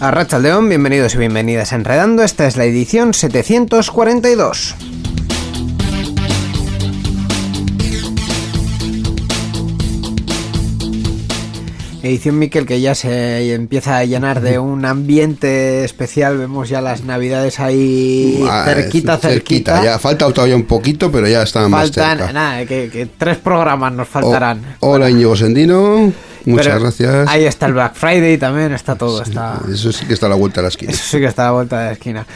A León, bienvenidos y bienvenidas a Enredando. Esta es la edición 742. Edición Miquel que ya se empieza a llenar de un ambiente especial. Vemos ya las navidades ahí cerquita, cerquita, Ya falta todavía un poquito, pero ya está más cerca. Nada, que, tres programas nos faltarán. hola Íñigo Sendino. Muchas gracias. Ahí está el Black Friday también, está todo. Está... Eso sí que está a la vuelta de la esquina. Eso sí que está a la vuelta de la esquina.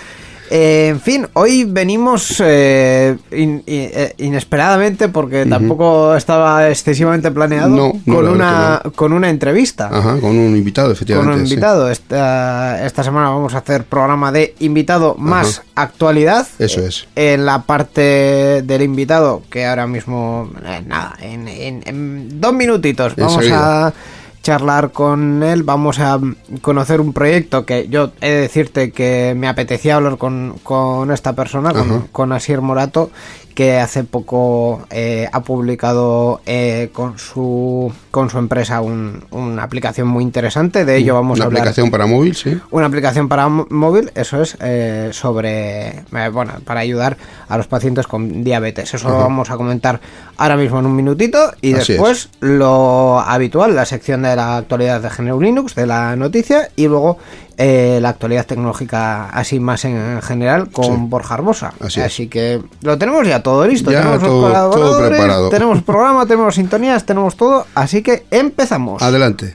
Eh, en fin, hoy venimos eh, eh, inesperadamente porque tampoco estaba excesivamente planeado con, una, con una entrevista. Ajá, con un invitado, efectivamente. Con un invitado. Esta, esta semana vamos a hacer programa de invitado más actualidad. Eso es. En la parte del invitado, que ahora mismo, nada, en, dos minutitos vamos a charlar con él, vamos a conocer un proyecto que yo he de decirte que me apetecía hablar con, con esta persona, con, con Asier Morato, que hace poco eh, ha publicado eh, con su con su empresa una aplicación muy interesante. De ello vamos a hablar. Una aplicación para móvil, sí. Una aplicación para móvil, eso es, eh, sobre. bueno, para ayudar a los pacientes con diabetes. Eso lo vamos a comentar ahora mismo en un minutito. Y después lo habitual, la sección de la actualidad de GNU Linux, de la noticia. Y luego eh, la actualidad tecnológica así más en, general con Borja Arbosa. Así, que lo tenemos ya todo listo. tenemos todo, preparado. tenemos programa, tenemos sintonías, tenemos todo. Así que empezamos. Adelante.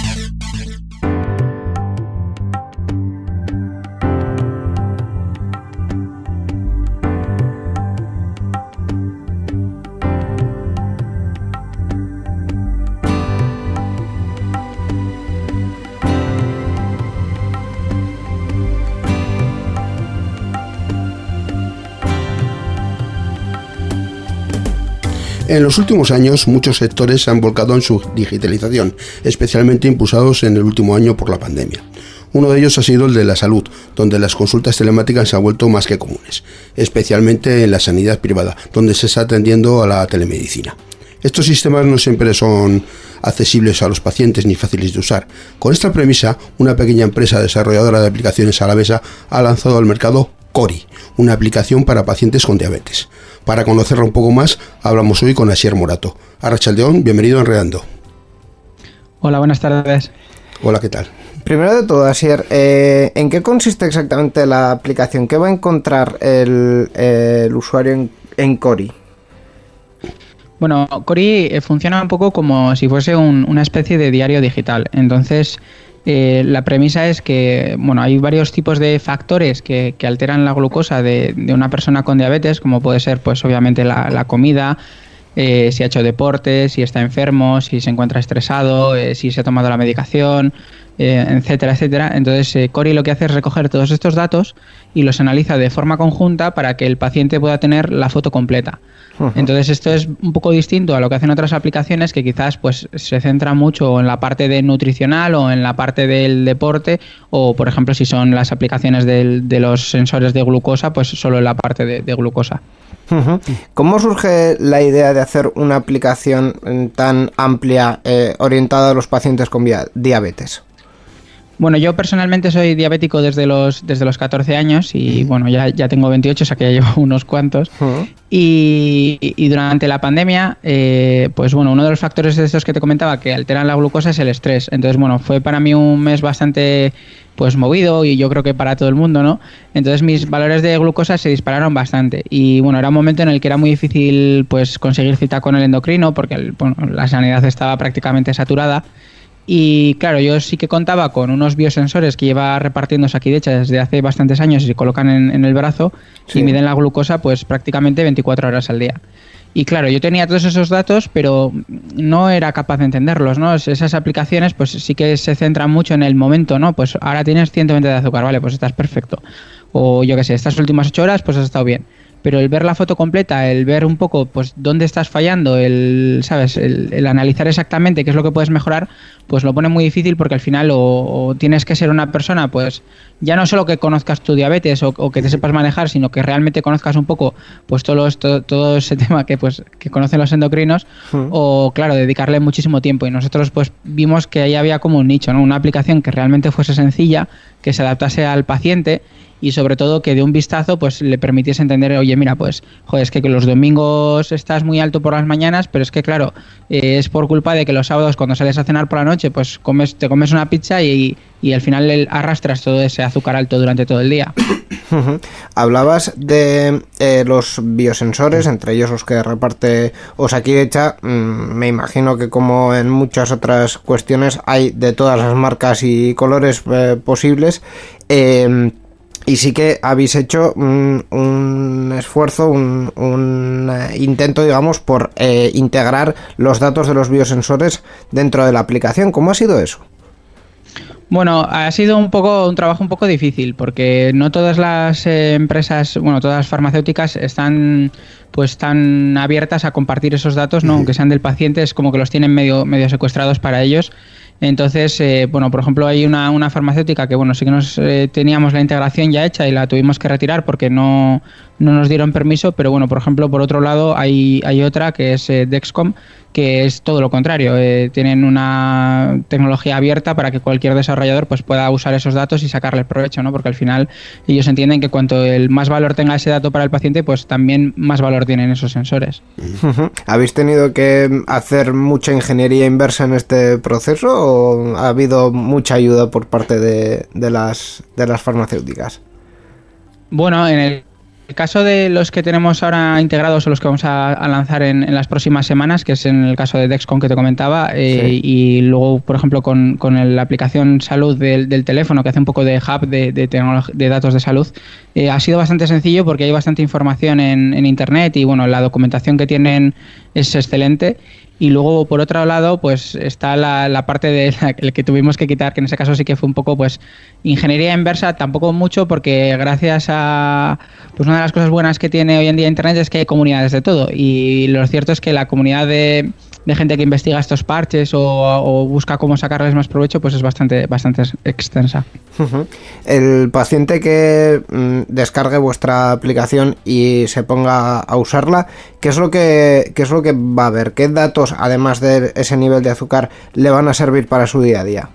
En los últimos años, muchos sectores se han volcado en su digitalización, especialmente impulsados en el último año por la pandemia. Uno de ellos ha sido el de la salud, donde las consultas telemáticas se han vuelto más que comunes, especialmente en la sanidad privada, donde se está atendiendo a la telemedicina. Estos sistemas no siempre son accesibles a los pacientes ni fáciles de usar. Con esta premisa, una pequeña empresa desarrolladora de aplicaciones alavesa ha lanzado al mercado Cori, una aplicación para pacientes con diabetes. Para conocerla un poco más, hablamos hoy con Asier Morato. Arrachaldeón, bienvenido a Enredando. Hola, buenas tardes. Hola, ¿qué tal? Primero de todo, Asier, eh, ¿en qué consiste exactamente la aplicación? ¿Qué va a encontrar el, usuario en, Cori? Bueno, Cori eh, funciona un poco como si fuese una especie de diario digital. Entonces, eh, la premisa es que bueno, hay varios tipos de factores que, alteran la glucosa de, una persona con diabetes, como puede ser pues obviamente la, comida, eh, si ha hecho deporte, si está enfermo, si se encuentra estresado, eh, si se ha tomado la medicación, etcétera, etcétera. Entonces, Cori lo que hace es recoger todos estos datos y los analiza de forma conjunta para que el paciente pueda tener la foto completa. Entonces esto es un poco distinto a lo que hacen otras aplicaciones que quizás pues se centra mucho en la parte de nutricional o en la parte del deporte o por ejemplo si son las aplicaciones de los sensores de glucosa pues solo en la parte de, glucosa. ¿Cómo surge la idea de hacer una aplicación tan amplia eh, orientada a los pacientes con diabetes? Bueno, yo personalmente soy diabético desde los, desde los 14 años y bueno, ya, ya tengo 28, o sea que ya llevo unos cuantos. y, durante la pandemia, eh, pues bueno, uno de los factores de estos que te comentaba que alteran la glucosa es el estrés. Entonces, bueno, fue para mí un mes bastante pues movido y yo creo que para todo el mundo, ¿no? Entonces mis valores de glucosa se dispararon bastante y bueno, era un momento en el que era muy difícil pues conseguir cita con el endocrino porque la sanidad estaba prácticamente saturada y claro, yo sí que contaba con unos biosensores que lleva repartiendo Sakidecha desde hace bastantes años y se colocan en, el brazo y miden la glucosa pues prácticamente 24 horas al día. Y claro, yo tenía todos esos datos, pero no era capaz de entenderlos, ¿no? Esas aplicaciones pues sí que se centran mucho en el momento, ¿no? Pues ahora tienes 120 de azúcar, vale, pues estás perfecto. O yo qué sé, estas últimas 8 horas pues has estado bien pero el ver la foto completa, el ver un poco pues dónde estás fallando, el, ¿sabes? El, analizar exactamente qué es lo que puedes mejorar, pues lo pone muy difícil porque al final o, tienes que ser una persona, pues ya no solo que conozcas tu diabetes o, que te sepas manejar, sino que realmente conozcas un poco pues todo, todo, todo ese tema que pues que conocen los endocrinos hmm. o claro, dedicarle muchísimo tiempo y nosotros pues vimos que ahí había como un nicho, ¿no? Una aplicación que realmente fuese sencilla, que se adaptase al paciente y sobre todo que de un vistazo pues le permitiese entender, oye, mira, pues, joder, es que los domingos estás muy alto por las mañanas, pero es que claro, eh, es por culpa de que los sábados cuando sales a cenar por la noche, pues comes, te comes una pizza y, y al final arrastras todo ese azúcar alto durante todo el día. Hablabas de eh, los biosensores, entre ellos los que reparte Osakidecha. Mm, me imagino que como en muchas otras cuestiones hay de todas las marcas y colores eh, posibles. Eh, y sí que habéis hecho un, esfuerzo, un, eh, intento, digamos, por eh, integrar los datos de los biosensores dentro de la aplicación. ¿Cómo ha sido eso? Bueno, ha sido un poco un trabajo un poco difícil porque no todas las eh, empresas, bueno, todas las farmacéuticas están pues tan abiertas a compartir esos datos, no, aunque sean del paciente, es como que los tienen medio medio secuestrados para ellos entonces, eh, bueno, por ejemplo, hay una, una, farmacéutica que, bueno, sí que nos eh, teníamos la integración ya hecha y la tuvimos que retirar porque no, no nos dieron permiso, pero bueno, por ejemplo, por otro lado, hay, hay otra que es eh, Dexcom, que es todo lo contrario. Eh, tienen una tecnología abierta para que cualquier desarrollador pues, pueda usar esos datos y sacarle provecho, ¿no? Porque al final ellos entienden que cuanto el más valor tenga ese dato para el paciente, pues también más valor tienen esos sensores. ¿Habéis tenido que hacer mucha ingeniería inversa en este proceso o ha habido mucha ayuda por parte de, de las, de las farmacéuticas? Bueno, en el el caso de los que tenemos ahora integrados o los que vamos a, lanzar en, las próximas semanas, que es en el caso de Dexcom que te comentaba, eh, y luego, por ejemplo, con, la aplicación salud del, teléfono, que hace un poco de hub de, de datos de salud, eh, ha sido bastante sencillo porque hay bastante información en, en Internet y bueno, la documentación que tienen es excelente y luego, por otro lado, pues está la, parte de la, que tuvimos que quitar, que en ese caso sí que fue un poco, pues, ingeniería inversa, tampoco mucho, porque gracias a, pues una de las cosas buenas que tiene hoy en día Internet es que hay comunidades de todo. Y lo cierto es que la comunidad de, de gente que investiga estos parches o, busca cómo sacarles más provecho, pues es bastante, bastante extensa. El paciente que mm, descargue vuestra aplicación y se ponga a usarla, ¿qué es lo que, qué es lo que va a ver? ¿Qué datos, además de ese nivel de azúcar, le van a servir para su día a día?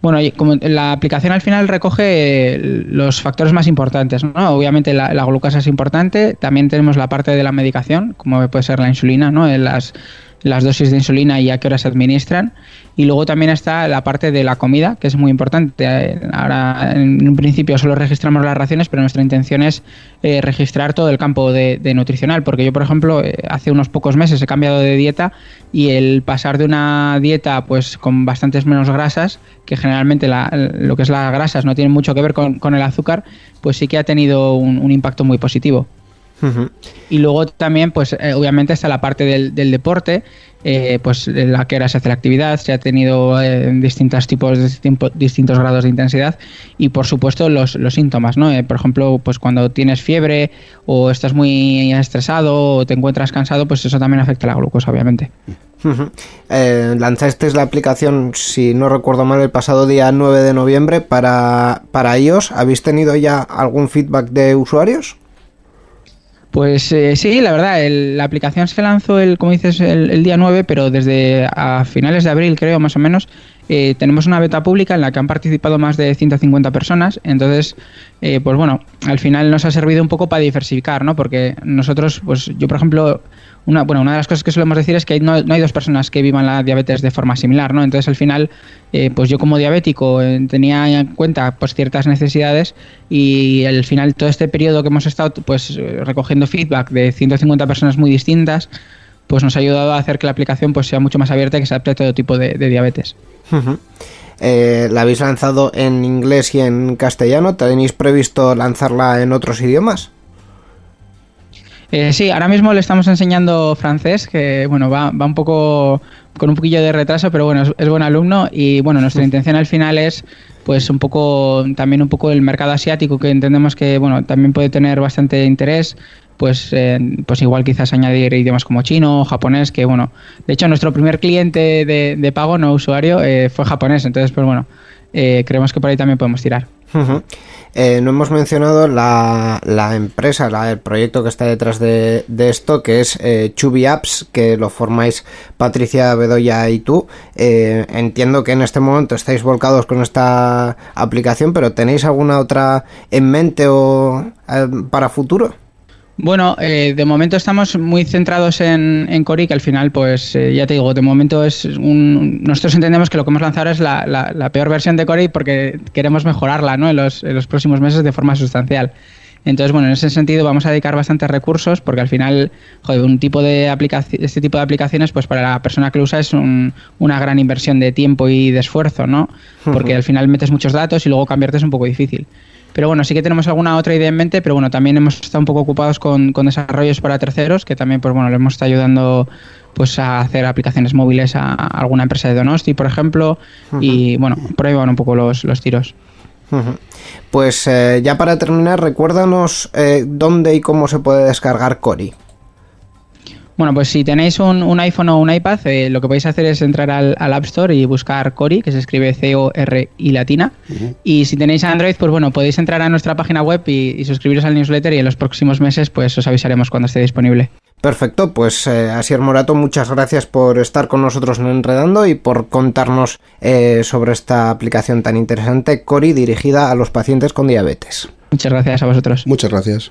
Bueno, como la aplicación al final recoge los factores más importantes, ¿no? Obviamente la, glucosa es importante, también tenemos la parte de la medicación, como puede ser la insulina, ¿no? Las, las dosis de insulina y a qué hora se administran. Y luego también está la parte de la comida, que es muy importante. Ahora, en un principio, solo registramos las raciones, pero nuestra intención es eh, registrar todo el campo de, nutricional. Porque yo, por ejemplo, eh, hace unos pocos meses he cambiado de dieta y el pasar de una dieta pues con bastantes menos grasas, que generalmente lo que es las grasas no tiene mucho que ver con, el azúcar, pues sí que ha tenido un impacto muy positivo. Y luego también, pues eh, obviamente está la parte del, deporte, eh, pues la que era se hace la actividad, se ha tenido eh, distintos tipos, distintos grados de intensidad y por supuesto los, síntomas, ¿no? por ejemplo, pues cuando tienes fiebre o estás muy estresado o te encuentras cansado, pues eso también afecta a la glucosa, obviamente. lanzasteis la aplicación, si no recuerdo mal, el pasado día 9 de noviembre para, para ellos. ¿Habéis tenido ya algún feedback de usuarios? Pues eh, sí, la verdad, la aplicación se lanzó, el, como dices, el, día 9, pero desde a finales de abril, creo, más o menos, eh, tenemos una beta pública en la que han participado más de 150 personas. Entonces, eh, pues bueno, al final nos ha servido un poco para diversificar, ¿no? Porque nosotros, pues yo, por ejemplo, una, bueno, una de las cosas que solemos decir es que no, hay dos personas que vivan la diabetes de forma similar, ¿no? Entonces, al final, eh, pues yo como diabético tenía en cuenta pues ciertas necesidades y al final todo este periodo que hemos estado pues recogiendo feedback de 150 personas muy distintas, pues nos ha ayudado a hacer que la aplicación pues sea mucho más abierta y que se adapte a todo tipo de diabetes. Eh, ¿La habéis lanzado en inglés y en castellano? ¿Tenéis previsto lanzarla en otros idiomas? Eh, sí, ahora mismo le estamos enseñando francés, que bueno, va, va un poco con un poquillo de retraso, pero bueno, es, buen alumno y bueno, nuestra intención al final es pues un poco también un poco el mercado asiático que entendemos que bueno, también puede tener bastante interés pues, eh, pues igual quizás añadir idiomas como chino o japonés, que bueno, de hecho nuestro primer cliente de, pago, no usuario, eh, fue japonés, entonces pues bueno, eh, creemos que por ahí también podemos tirar. no hemos mencionado la, empresa, la, el proyecto que está detrás de, esto, que es Chubby Apps, que lo formáis Patricia Bedoya y tú. entiendo que en este momento estáis volcados con esta aplicación, pero ¿tenéis alguna otra en mente o para futuro? Bueno, eh, de momento estamos muy centrados en, en Cori, que al final, pues eh, ya te digo, de momento es un. Nosotros entendemos que lo que hemos lanzado es la, la, peor versión de Cori porque queremos mejorarla ¿no? en, los, en los próximos meses de forma sustancial. Entonces, bueno, en ese sentido vamos a dedicar bastantes recursos porque al final, joder, un tipo de aplicación, este tipo de aplicaciones, pues para la persona que lo usa es una gran inversión de tiempo y de esfuerzo, ¿no? Porque al final metes muchos datos y luego cambiarte es un poco difícil. Pero bueno, sí que tenemos alguna otra idea en mente, pero bueno, también hemos estado un poco ocupados con, desarrollos para terceros, que también, pues bueno, le hemos estado ayudando pues a hacer aplicaciones móviles a, alguna empresa de Donosti, por ejemplo, y bueno, por ahí van un poco los, los tiros. Pues eh, ya para terminar, recuérdanos eh, dónde y cómo se puede descargar Cori. Bueno, pues si tenéis un, iPhone o un iPad, eh, lo que podéis hacer es entrar al, App Store y buscar Cori, que se escribe C-O-R-I latina. Y si tenéis Android, pues bueno, podéis entrar a nuestra página web y, suscribiros al newsletter y en los próximos meses pues os avisaremos cuando esté disponible. Perfecto, pues eh, Asier Morato, muchas gracias por estar con nosotros en Enredando y por contarnos eh, sobre esta aplicación tan interesante, Cori, dirigida a los pacientes con diabetes. Muchas gracias a vosotros. Muchas gracias.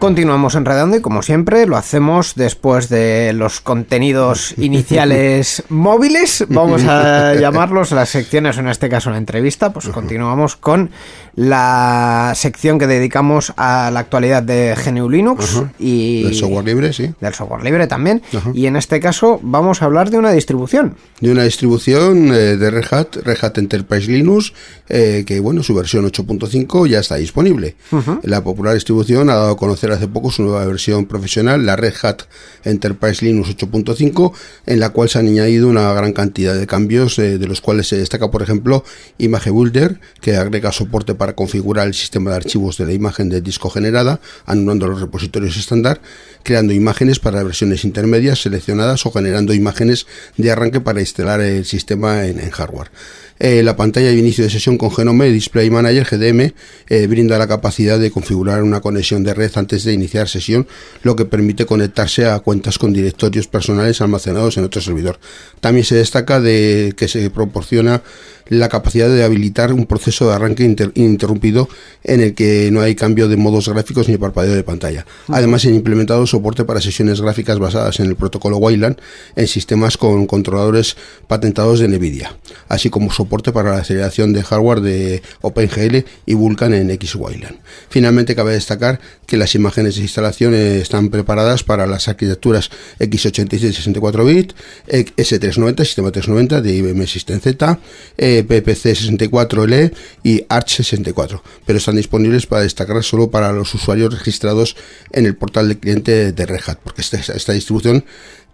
Continuamos enredando y como siempre lo hacemos después de los contenidos iniciales móviles, vamos a llamarlos las secciones, en este caso la entrevista, pues continuamos con la sección que dedicamos a la actualidad de GNU Linux y del software libre, sí. Del software libre también. Y en este caso vamos a hablar de una distribución. De una distribución eh, de Red Hat, Red Hat Enterprise Linux, eh, que bueno, su versión 8.5 ya está disponible. La popular distribución ha dado a conocer hace poco su nueva versión profesional, la Red Hat Enterprise Linux 8.5, en la cual se han añadido una gran cantidad de cambios, eh, de los cuales se destaca, por ejemplo, Image Builder, que agrega soporte para configurar el sistema de archivos de la imagen de disco generada, anulando los repositorios estándar, creando imágenes para versiones intermedias seleccionadas o generando imágenes de arranque para instalar el sistema en, hardware. Eh, la pantalla de inicio de sesión con Genome Display Manager GDM eh, brinda la capacidad de configurar una conexión de red antes de iniciar sesión, lo que permite conectarse a cuentas con directorios personales almacenados en otro servidor. También se destaca de que se proporciona la capacidad de habilitar un proceso de arranque ininterrumpido en el que no hay cambio de modos gráficos ni parpadeo de pantalla. Además, han implementado soporte para sesiones gráficas basadas en el protocolo Wayland en sistemas con controladores patentados de NVIDIA, así como soporte para la aceleración de hardware de OpenGL y Vulkan en XWayland. Finalmente, cabe destacar que las imágenes de instalación están preparadas para las arquitecturas x86 64 bit, S390, sistema 390 de IBM System Z, eh, PPC 64L y Arch 64, pero están disponibles para destacar solo para los usuarios registrados en el portal de cliente de Red Hat, porque esta, esta distribución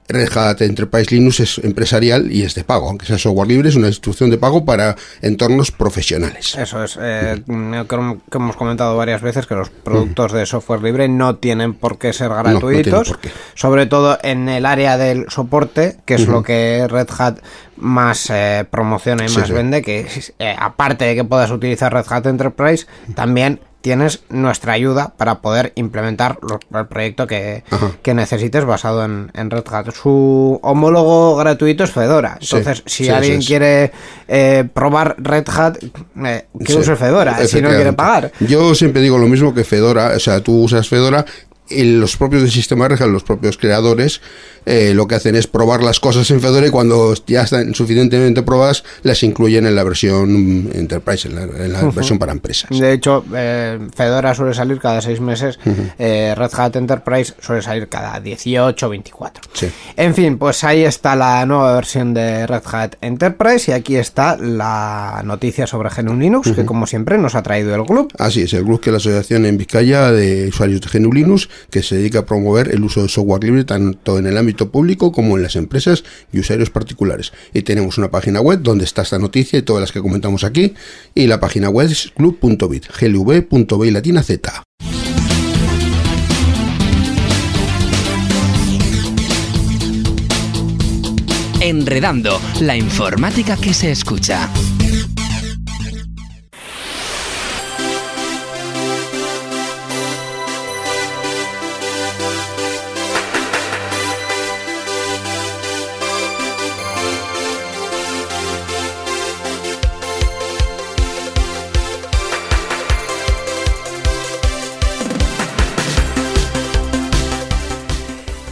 Red Hat Enterprise Linux es empresarial y es de pago, aunque sea software libre, es una instrucción de pago para entornos profesionales. Eso es, eh, creo que hemos comentado varias veces que los productos de software libre no tienen por qué ser gratuitos, sobre todo en el área del soporte, que es lo que Red Hat más eh, promociona y más vende, que eh, aparte de que puedas utilizar Red Hat Enterprise, también tienes nuestra ayuda para poder implementar el proyecto que, necesites basado en, Red Hat. Su homólogo gratuito es Fedora. Entonces, si alguien quiere eh, probar Red Hat, eh, que use Fedora, si no quiere pagar. Yo siempre digo lo mismo que Fedora. O sea, tú usas Fedora los propios del sistema Red Hat, los propios creadores, eh, lo que hacen es probar las cosas en Fedora y cuando ya están suficientemente probadas, las incluyen en la versión Enterprise, en la, versión para empresas. De hecho, eh, Fedora suele salir cada seis meses, eh, Red Hat Enterprise suele salir cada 18 o 24. En fin, pues ahí está la nueva versión de Red Hat Enterprise y aquí está la noticia sobre GNU Linux, que como siempre nos ha traído el club. Así es, el club que es la asociación en Vizcaya de usuarios de GNU Linux, que se dedica a promover el uso de software libre tanto en el ámbito público como en las empresas y usuarios particulares. Y tenemos una página web donde está esta noticia y todas las que comentamos aquí. Y la página web es club.bit. Enredando, la informática que se escucha.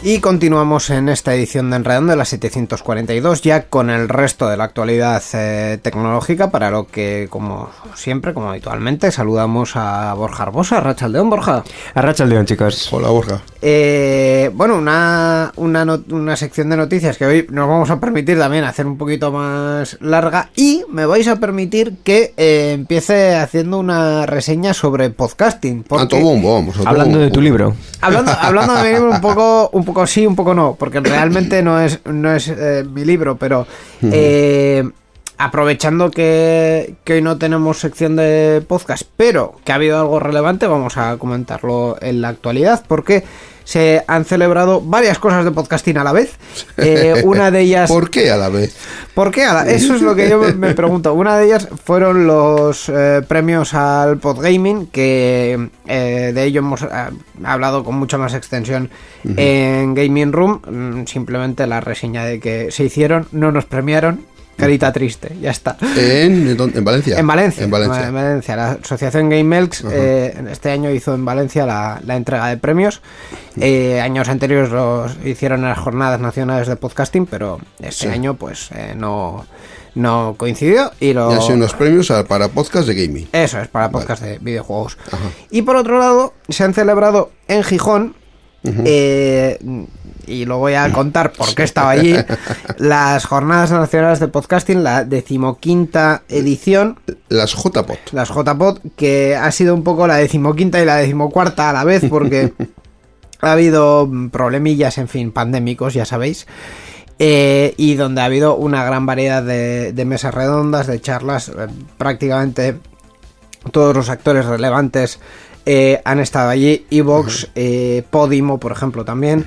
Y continuamos en esta edición de Enredando de la 742 ya con el resto de la actualidad eh, tecnológica para lo que como siempre, como habitualmente, saludamos a Borja Arbosa, a Rachaldeón, Borja. A Rachaldeón, chicos. Hola, Borja. Eh, bueno, una, una, una, sección de noticias que hoy nos vamos a permitir también hacer un poquito más larga y me vais a permitir que eh, empiece haciendo una reseña sobre podcasting. Porque, vamos. hablando de tu libro. Hablando, hablando de mi libro un poco, un poco sí, un poco no, porque realmente no es, no es eh, mi libro, pero... aprovechando que, que, hoy no tenemos sección de podcast, pero que ha habido algo relevante, vamos a comentarlo en la actualidad, porque se han celebrado varias cosas de podcasting a la vez. Eh, una de ellas. ¿Por qué a la vez? ¿Por qué a la Eso es lo que yo me pregunto. Una de ellas fueron los eh, premios al Podgaming, que eh, de ello hemos hablado con mucha más extensión en Gaming Room. Mm, simplemente la reseña de que se hicieron, no nos premiaron Carita triste, ya está. ¿En, Valencia? En Valencia. En Valencia. La asociación Game Melks eh, este año hizo en Valencia la, entrega de premios. Eh, años anteriores los hicieron en las jornadas nacionales de podcasting, pero este año pues eh, no, no coincidió. Y lo... han sido unos premios para podcast de gaming. Eso es, para podcast de videojuegos. Y por otro lado, se han celebrado en Gijón y lo voy a contar porque estaba allí, las Jornadas Nacionales de Podcasting, la decimoquinta edición. Las JPod. Las JPod, que ha sido un poco la decimoquinta y la decimocuarta a la vez porque ha habido problemillas, en fin, pandémicos, ya sabéis. Eh, y donde ha habido una gran variedad de, mesas redondas, de charlas, eh, prácticamente todos los actores relevantes eh, han estado allí, Evox, Podimo, por ejemplo, también.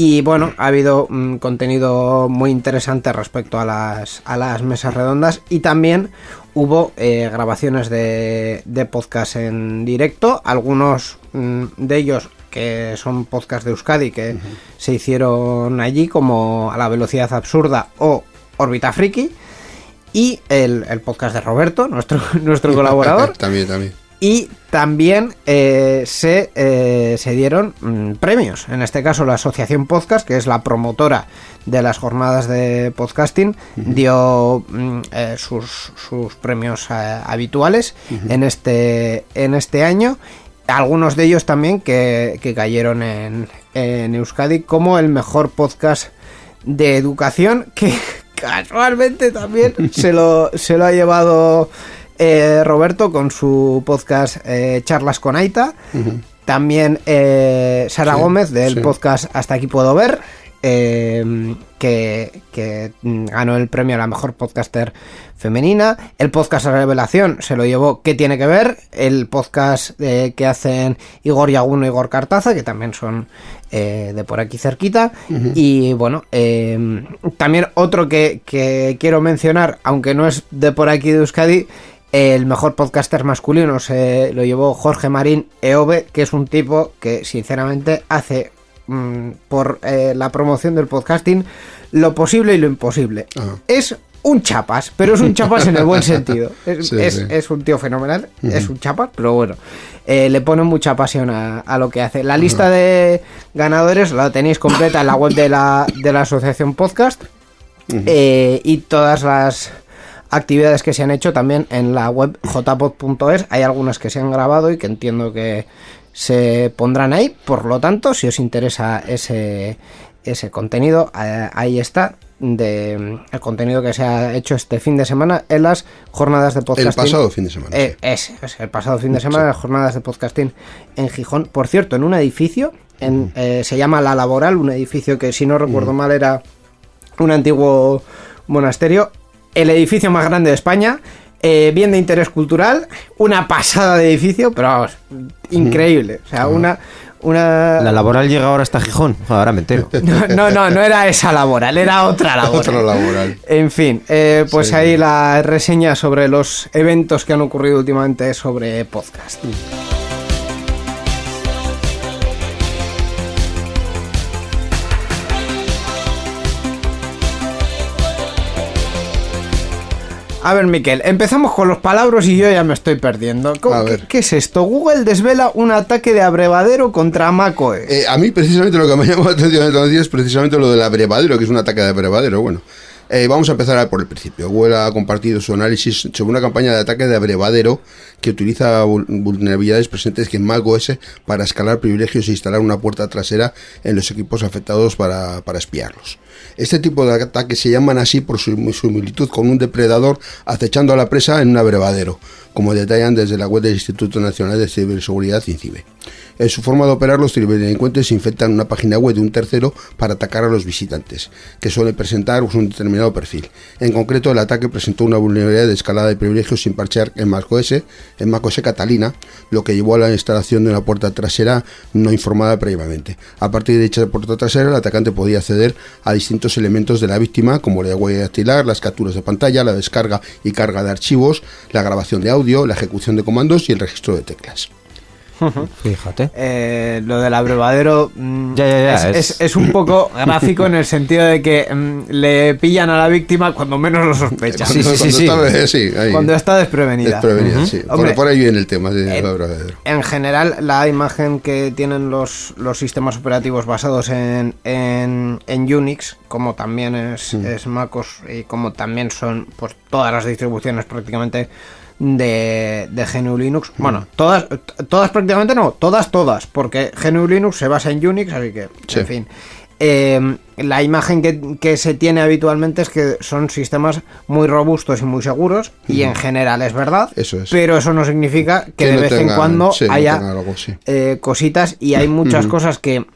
Y bueno, ha habido un contenido muy interesante respecto a las, a las mesas redondas y también hubo eh, grabaciones de, de podcast en directo, algunos mm, de ellos que son podcasts de Euskadi que se hicieron allí como a la velocidad absurda o órbita friki y el, el podcast de Roberto, nuestro, nuestro colaborador. también, también. Y también eh, se, eh, se, dieron mm, premios. En este caso, la Asociación Podcast, que es la promotora de las jornadas de podcasting, dio mm, eh, sus, sus, premios habituales en, este, en este año. Algunos de ellos también que, que cayeron en, en Euskadi como el mejor podcast de educación que casualmente también se lo, se lo ha llevado eh, Roberto con su podcast eh, Charlas con Aita. También eh, Sara Gómez del podcast Hasta aquí puedo ver. que, que, ganó el premio a la mejor podcaster femenina. El podcast Revelación se lo llevó ¿Qué tiene que ver? El podcast que hacen Igor Yaguno y Igor Cartaza, que también son de por aquí cerquita. Y bueno, también otro que, que quiero mencionar, aunque no es de por aquí de Euskadi, el mejor podcaster masculino se lo llevó Jorge Marín Eove, que es un tipo que sinceramente hace mm, por eh, la promoción del podcasting lo posible y lo imposible. Es un chapas, pero es un chapas en el buen sentido. Es, un tío fenomenal, es un chapas, pero bueno, eh, le pone mucha pasión a, lo que hace. La lista de ganadores la tenéis completa en la web de la, de la asociación podcast eh, y todas las actividades que se han hecho también en la web jpod.es. Hay algunas que se han grabado y que entiendo que se pondrán ahí. Por lo tanto, si os interesa ese, ese contenido, eh, ahí está. De, el contenido que se ha hecho este fin de semana en las jornadas de podcasting. El pasado fin de semana. Eh, es, el pasado fin de semana, las jornadas de podcasting en Gijón. Por cierto, en un edificio, en, eh, se llama La Laboral, un edificio que si no recuerdo mal era un antiguo monasterio el edificio más grande de España, eh, bien de interés cultural, una pasada de edificio, pero vamos, increíble. O sea, una, una... La laboral llega ahora hasta Gijón, ahora me entero. No, no, no, era esa laboral, era otra laboral. otra laboral. En fin, eh, pues ahí la reseña sobre los eventos que han ocurrido últimamente sobre podcast. A ver, Miquel, empezamos con los palabras y yo ya me estoy perdiendo. ¿Qué, es esto? Google desvela un ataque de abrevadero contra macOS. Eh, a mí, precisamente, lo que me llamado la atención es precisamente lo del abrevadero, que es un ataque de abrevadero. Bueno, eh, vamos a empezar por el principio. Google ha compartido su análisis sobre una campaña de ataque de abrevadero que utiliza vulnerabilidades presentes en macOS para escalar privilegios e instalar una puerta trasera en los equipos afectados para, para espiarlos. Este tipo de ataques se llaman así por su similitud con un depredador acechando a la presa en un abrevadero, como detallan desde la web del Instituto Nacional de Ciberseguridad INCIBE. En su forma de operar, los ciberdelincuentes infectan una página web de un tercero para atacar a los visitantes, que suele presentar un determinado perfil. En concreto, el ataque presentó una vulnerabilidad de escalada de privilegios sin parchear en macOS, en macOS Catalina, lo que llevó a la instalación de una puerta trasera no informada previamente. A partir de dicha puerta trasera, el atacante podía acceder a distintos elementos de la víctima, como la huella dactilar, las capturas de pantalla, la descarga y carga de archivos, la grabación de audio, la ejecución de comandos y el registro de teclas. Fíjate. Eh, lo del abrevadero mm, es, un poco gráfico en el sentido de que mm, le pillan a la víctima cuando menos lo sospecha. Sí, sí, sí, Está, Cuando está desprevenida. por, ahí viene el tema del abrevadero. En general, la imagen que tienen los, los sistemas operativos basados en, en, Unix, como también es, es MacOS y como también son pues todas las distribuciones prácticamente de, de GNU Linux. Bueno, todas, todas prácticamente no, todas, todas, porque GNU Linux se basa en Unix, así que, en fin. Em, la imagen que, se tiene habitualmente es que son sistemas muy robustos y muy seguros, y en general es verdad, eso pero eso no significa que, de vez en cuando haya eh, cositas, y hay muchas cosas que,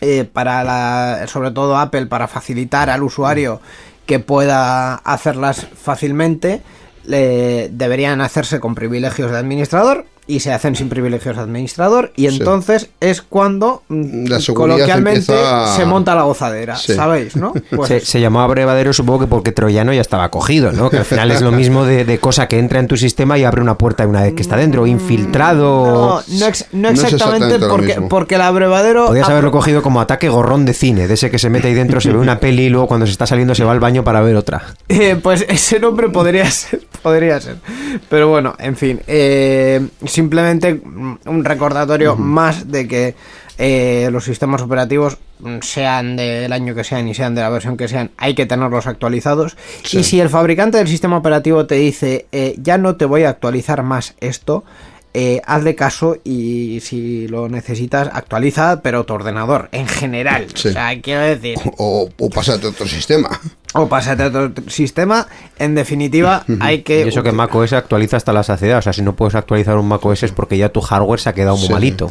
eh, para la, sobre todo Apple, para facilitar al usuario que pueda hacerlas fácilmente, deberían hacerse con privilegios de administrador y se hacen sin privilegios de administrador y entonces es cuando mm, La coloquialmente a- se monta la gozadera, Sí. ¿sabéis? ¿no? Pues se, se llamó abrevadero supongo que porque Troyano ya estaba cogido, ¿no? Que al final es lo mismo de, de cosa que entra en tu sistema y abre una puerta una vez que está dentro, infiltrado. no, no, ex- no No es exactamente, porque, porque el abrevadero... Podrías ah, haberlo cogido como ataque gorrón de cine, de ese que se mete ahí dentro, se ve una peli y luego cuando se está saliendo se va al baño para ver otra. Eh, pues ese nombre podría ser, podría ser. Pero bueno, en fin, eh, simplemente un recordatorio más de que eh, los sistemas operativos, mm, sean del año que sean y sean de la versión que sean, hay que tenerlos actualizados. Y si el fabricante del sistema operativo te dice, eh, ya no te voy a actualizar más esto, eh, hazle caso y si lo necesitas, actualiza, pero tu ordenador en general. Sí. O sea, quiero decir. O, o pásate a otro sistema. O pásate a otro sistema. En definitiva, hay que. Y eso que macOS actualiza hasta la saciedad, o sea, si no puedes actualizar un macOS es porque ya tu hardware se ha quedado muy Sí. malito.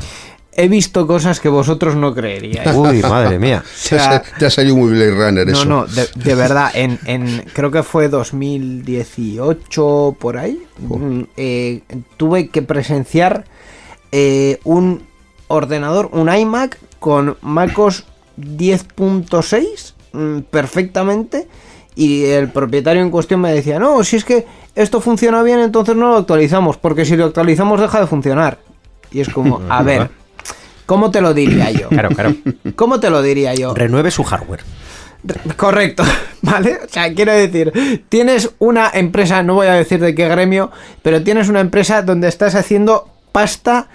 He visto cosas que vosotros no creeríais. Uy, madre mía. O Te ha sea, sa- te ha salido muy Blade Runner no, eso. no, de, de verdad, en, en- creo que fue 2018 por ahí, mm, eh, tuve que presenciar eh, un ordenador, un iMac con MacOS 10.6 mm, perfectamente y el propietario en cuestión me decía, no, si es que esto funciona bien, entonces no lo actualizamos, porque si lo actualizamos deja de funcionar. Y es como, a ver, ¿cómo te lo diría yo? Claro, claro. ¿Cómo te lo diría yo? Renueve su hardware. Correcto, ¿vale? O sea, quiero decir, tienes una empresa, no voy a decir de qué gremio, pero tienes una empresa donde estás haciendo pasta,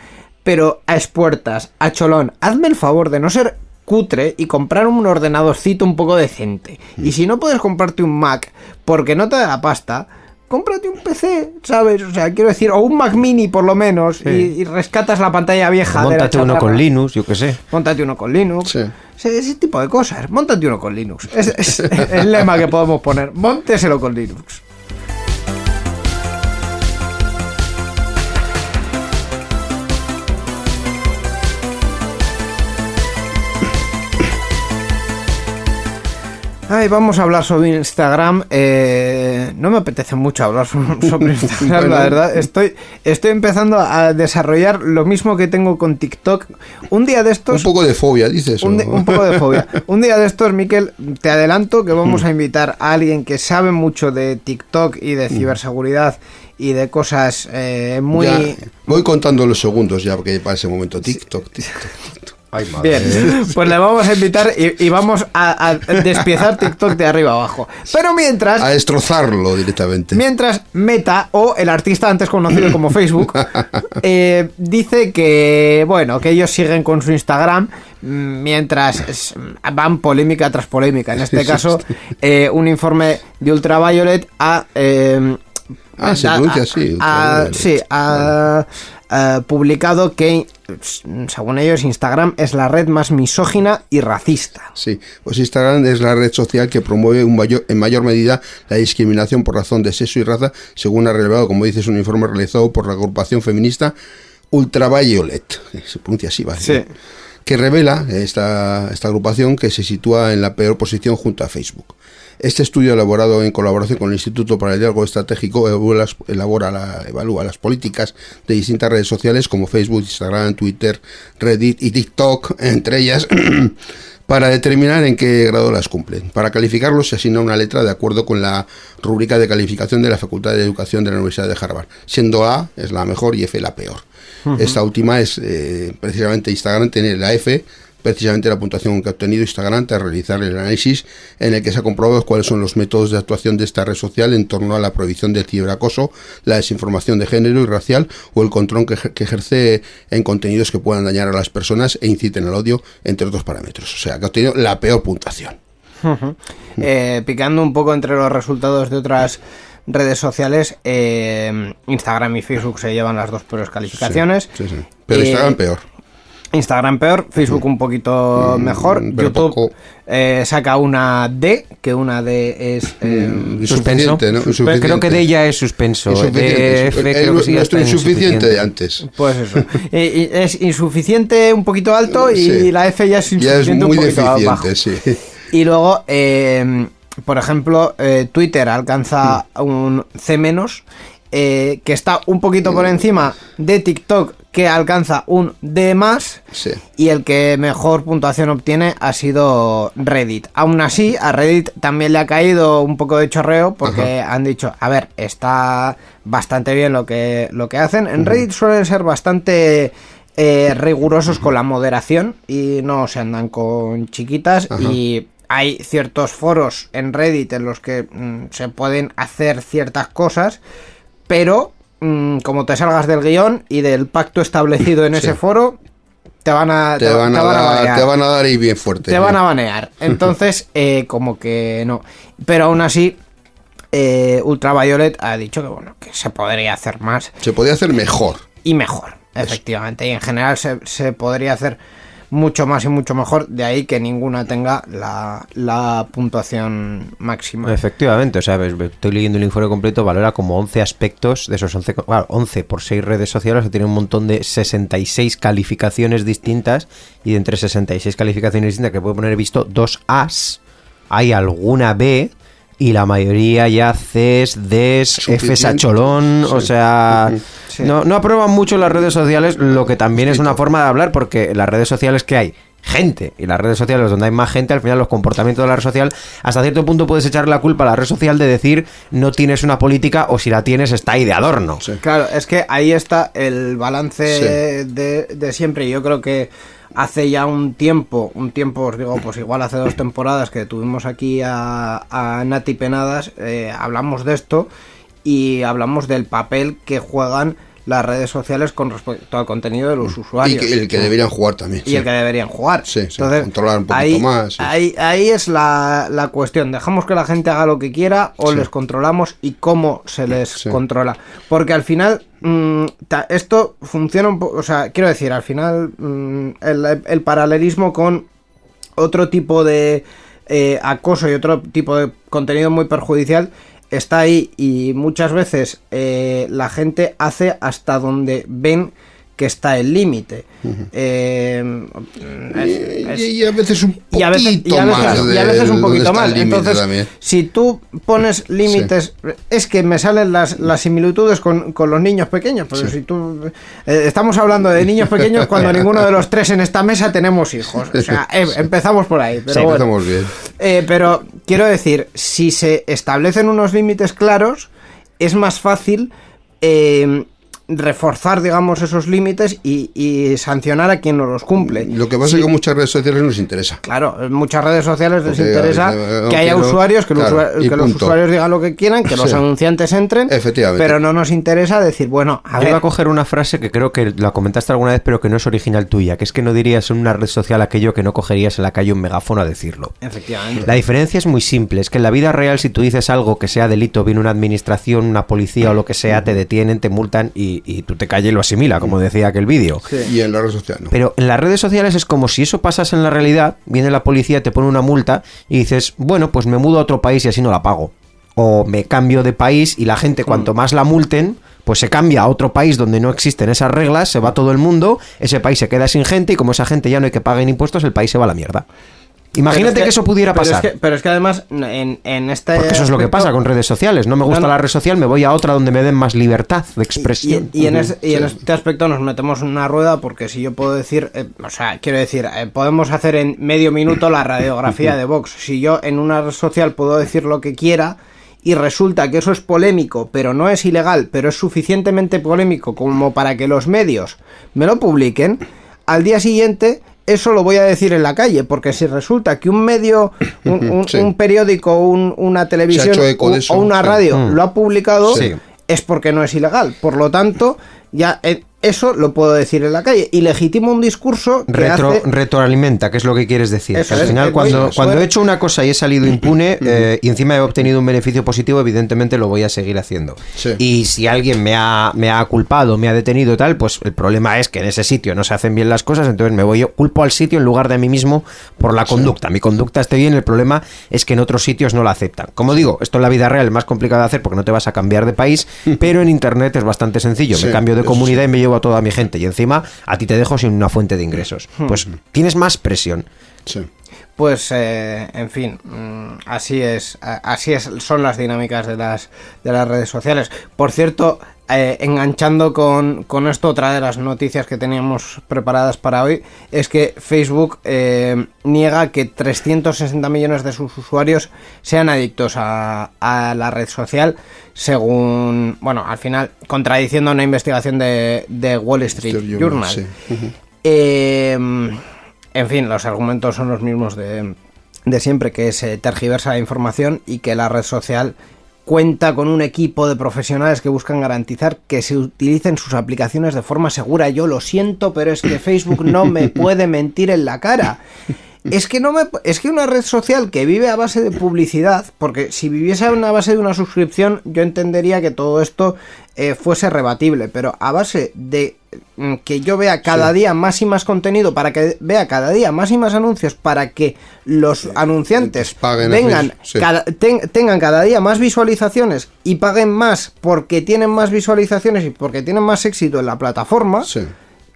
pero a expuertas, a cholón. Hazme el favor de no ser cutre y comprar un ordenadorcito un poco decente. Y si no puedes comprarte un Mac porque no te da la pasta, cómprate un PC, ¿sabes? O sea, quiero decir, o un Mac mini por lo menos, y, y rescatas la pantalla vieja. de la Móntate uno con. Linux, yo qué sé. Móntate uno con Linux. Sí. Ese, ese tipo de cosas. Móntate uno con Linux. Es, es el lema que podemos poner. Mónteselo con Linux. Ay, vamos a hablar sobre Instagram. Eh, no me apetece mucho hablar so- sobre Instagram, la verdad. Estoy, estoy empezando a desarrollar lo mismo que tengo con TikTok. Un día de estos... Un poco de fobia, dices. Un, ¿o? de- un poco de fobia. Un día de estos, Miquel, te adelanto que vamos a invitar a alguien que sabe mucho de TikTok y de ciberseguridad y de cosas eh, muy... Ya, voy contando los segundos ya, porque para ese momento. TikTok, TikTok, TikTok. Bien, pues le vamos a invitar y, y vamos a, a despiezar TikTok de arriba abajo. Pero mientras... A destrozarlo directamente. Mientras Meta, o el artista antes conocido como Facebook, eh, dice que, bueno, que ellos siguen con su Instagram mm, mientras van polémica tras polémica. En este caso, eh, un informe de Ultraviolet ha... eh, Ah, se pronuncia así, ha- sí, ha eh, publicado que, según ellos, Instagram es la red más misógina y racista. Sí, pues Instagram es la red social que promueve un mayor- en mayor medida la discriminación por razón de sexo y raza, según ha revelado, como dices, un informe realizado por la agrupación feminista Ultraviolet. Se pronuncia así, ¿vale? Sí. Que revela esta, esta agrupación que se sitúa en la peor posición junto a Facebook. Este estudio elaborado en colaboración con el Instituto para el Diálogo Estratégico evalúa las, elabora la- evalúa las políticas de distintas redes sociales como Facebook, Instagram, Twitter, Reddit y TikTok, entre ellas, para determinar en qué grado las cumplen. Para calificarlos se asigna una letra de acuerdo con la rúbrica de calificación de la Facultad de Educación de la Universidad de Harvard, siendo A es la mejor y F la peor. Esta última es eh, precisamente Instagram, tiene la F, precisamente la puntuación que ha obtenido Instagram tras realizar el análisis en el que se ha comprobado cuáles son los métodos de actuación de esta red social en torno a la prohibición del ciberacoso, la desinformación de género y racial o el control que, ejer- que ejerce en contenidos que puedan dañar a las personas e inciten al odio, entre otros parámetros. O sea, que ha obtenido la peor puntuación. Eh, picando un poco entre los resultados de otras redes sociales, eh, Instagram y Facebook se llevan las dos peores calificaciones. Sí, sí. Pero Eh, Instagram peor. Instagram peor, Facebook un poquito mejor, Mm, pero YouTube eh, saca una D, que una D es... eh, Mm, Suspenso. insuficiente, ¿no? Creo que de ella es suspenso. Insuficiente. De F El- creo que sí nuestro está insuficiente de antes. Pues eso. Y- y es insuficiente un poquito alto y Sí. la F ya es Ya es insuficiente muy un poquito abajo. deficiente, sí. Y luego, eh, por ejemplo, eh, Twitter alcanza un C menos. eh, que está un poquito por encima de TikTok, que alcanza un D más. Sí. Y el que mejor puntuación obtiene ha sido Reddit. Aún así, a Reddit también le ha caído un poco de chorreo porque han dicho, a ver, está bastante bien lo que, lo que hacen. En Reddit suelen ser bastante eh, rigurosos con la moderación y no se andan con chiquitas y hay ciertos foros en Reddit en los que mm, se pueden hacer ciertas cosas, pero mm, como te salgas del guion y del pacto establecido en Sí. ese foro, te van a, Te, van, a dar, te van a dar y bien fuerte. Te van a banear. Entonces, eh, como que no. Pero aún así, eh, Ultraviolet ha dicho que bueno, que se podría hacer más Se podía hacer mejor. y mejor, efectivamente. Y en general se, se podría hacer mucho más y mucho mejor, de ahí que ninguna tenga la, la puntuación máxima. Efectivamente, o sea, estoy leyendo el informe completo, valora como 11 aspectos de esos 11, co- claro, 11 por 6 redes sociales, o sea, tiene un montón de 66 calificaciones distintas y de entre 66 calificaciones distintas que puede poner visto dos A's, hay alguna B y la mayoría ya C's, D's, F's a cholón, o sea, Sí. no, no aprueban mucho las redes sociales, lo que también es una forma de hablar porque las redes sociales que hay gente y las redes sociales donde hay más gente, al final los comportamientos de la red social, hasta cierto punto puedes echarle la culpa a la red social de decir no tienes una política o si la tienes está ahí de adorno. Sí. Claro, es que ahí está el balance Sí. de, de siempre. Yo creo que hace ya un tiempo, un tiempo, os digo, pues igual hace dos temporadas que tuvimos aquí a, a Nati Penadas, eh, hablamos de esto y hablamos del papel que juegan las redes sociales con respecto al contenido de los Y usuarios. que, el que deberían jugar también. y sí. el que deberían jugar. Sí, sí, controlar un poquito ahí, más, sí. Ahí, ahí es la, la cuestión. ¿Dejamos que la gente haga lo que quiera o les controlamos y cómo se les controla? Porque al final, mm, ta- esto funciona un poco. O sea, quiero decir, al final, mm, el, el paralelismo con otro tipo de eh, acoso y otro tipo de contenido muy perjudicial está ahí y muchas veces eh, la gente hace hasta donde ven que está el límite. Eh, Y, y a veces un poquito y a veces, y a veces- más. y a veces de un poquito más. Entonces, también. si tú pones límites, es que me salen las, las similitudes con, con los niños pequeños. Porque si tú. eh, estamos hablando de niños pequeños cuando ninguno de los tres en esta mesa tenemos hijos. O sea, eh, empezamos por ahí. Pero Sí, bueno. empezamos bien. Eh, pero quiero decir, si se establecen unos límites claros, es más fácil eh, reforzar, digamos, esos límites y, y sancionar a quien no los cumple. Lo que pasa es que muchas redes sociales nos interesa. Claro, en muchas redes sociales les Porque, interesa eh, que haya usuarios, que, los claro, que usuarios digan lo que quieran, que los Sí. anunciantes entren, Efectivamente. pero no nos interesa decir, bueno, a Yo ver, iba a coger una frase que creo que la comentaste alguna vez, pero que no es original tuya, que es que no dirías en una red social aquello que no cogerías en la calle un megáfono a decirlo. efectivamente. La diferencia es muy simple, es que en la vida real si tú dices algo que sea delito, viene una administración, una policía o lo que sea, te detienen, te multan y, y tú te calles y lo asimila, como decía aquel vídeo. Y en la red social no. Pero en las redes sociales es como si eso pasase en la realidad, viene la policía, te pone una multa y dices, bueno, pues me mudo a otro país y así no la pago. O me cambio de país y la gente cuanto más la multen, pues se cambia a otro país donde no existen esas reglas, se va todo el mundo, ese país se queda sin gente y como esa gente ya no hay que pagar impuestos, el país se va a la mierda. Imagínate que, es eso pudiera pero es pasar. que- pero es que además, en, en este. Porque eso es lo que pasa con redes sociales. No me gusta No, no. la red social, me voy a otra donde me den más libertad de Y, expresión. y en, es- y en sí. este aspecto nos metemos en una rueda porque si yo puedo decir, eh, o sea, quiero decir, eh, podemos hacer en medio minuto la radiografía de Vox. Si yo en una red social puedo decir lo que quiera y resulta que eso es polémico, pero no es ilegal, pero es suficientemente polémico como para que los medios me lo publiquen, al día siguiente eso lo voy a decir en la calle, porque si resulta que un medio, un, un- Sí. un periódico, un- una televisión o- eso, o una radio Mm. lo ha publicado, Sí. es porque no es ilegal. Por lo tanto, ya eh, eso lo puedo decir en la calle. Y legitimo un discurso que Retro- hace... retroalimenta, que es lo que quieres decir. Eso Que al final, eh, cuando, cuando he hecho una cosa y he salido impune eh, y encima he obtenido un beneficio positivo, evidentemente lo voy a seguir haciendo. Sí. Y si alguien me ha, me ha culpado, me ha detenido tal, pues el problema es que en ese sitio no se hacen bien las cosas, entonces me voy yo, culpo al sitio en lugar de a mí mismo por la conducta. Mi conducta esté bien, el problema es que en otros sitios no la aceptan. Como digo, esto en la vida real es más complicado de hacer porque no te vas a cambiar de país, pero en internet es bastante sencillo. Sí, me cambio de comunidad y me llevo a toda mi gente. Y encima a ti te dejo sin una fuente de ingresos. Pues tienes más presión. Sí. pues eh, en fin mm, así es así es son las dinámicas de las de las redes sociales por cierto eh, enganchando con, con, esto, otra de las noticias que teníamos preparadas para hoy es que Facebook eh, niega que 360 millones de sus usuarios sean adictos a, a, la red social, según, bueno, al final, contradiciendo una investigación de, de Wall Street Journal. Eh, en fin, los argumentos son los mismos de, de siempre, que se tergiversa la información y que la red social cuenta con un equipo de profesionales que buscan garantizar que se utilicen sus aplicaciones de forma segura. Yo lo siento, pero es que Facebook no me puede mentir en la cara. Es que no me es que una red social que vive a base de publicidad, porque si viviese a una base de una suscripción, yo entendería que todo esto eh, fuese rebatible, pero a base de mm, que yo vea cada día más y más contenido, para que vea cada día más y más anuncios, para que los anunciantes vengan, tengan cada día más visualizaciones y paguen más porque tienen más visualizaciones y porque tienen más éxito en la plataforma.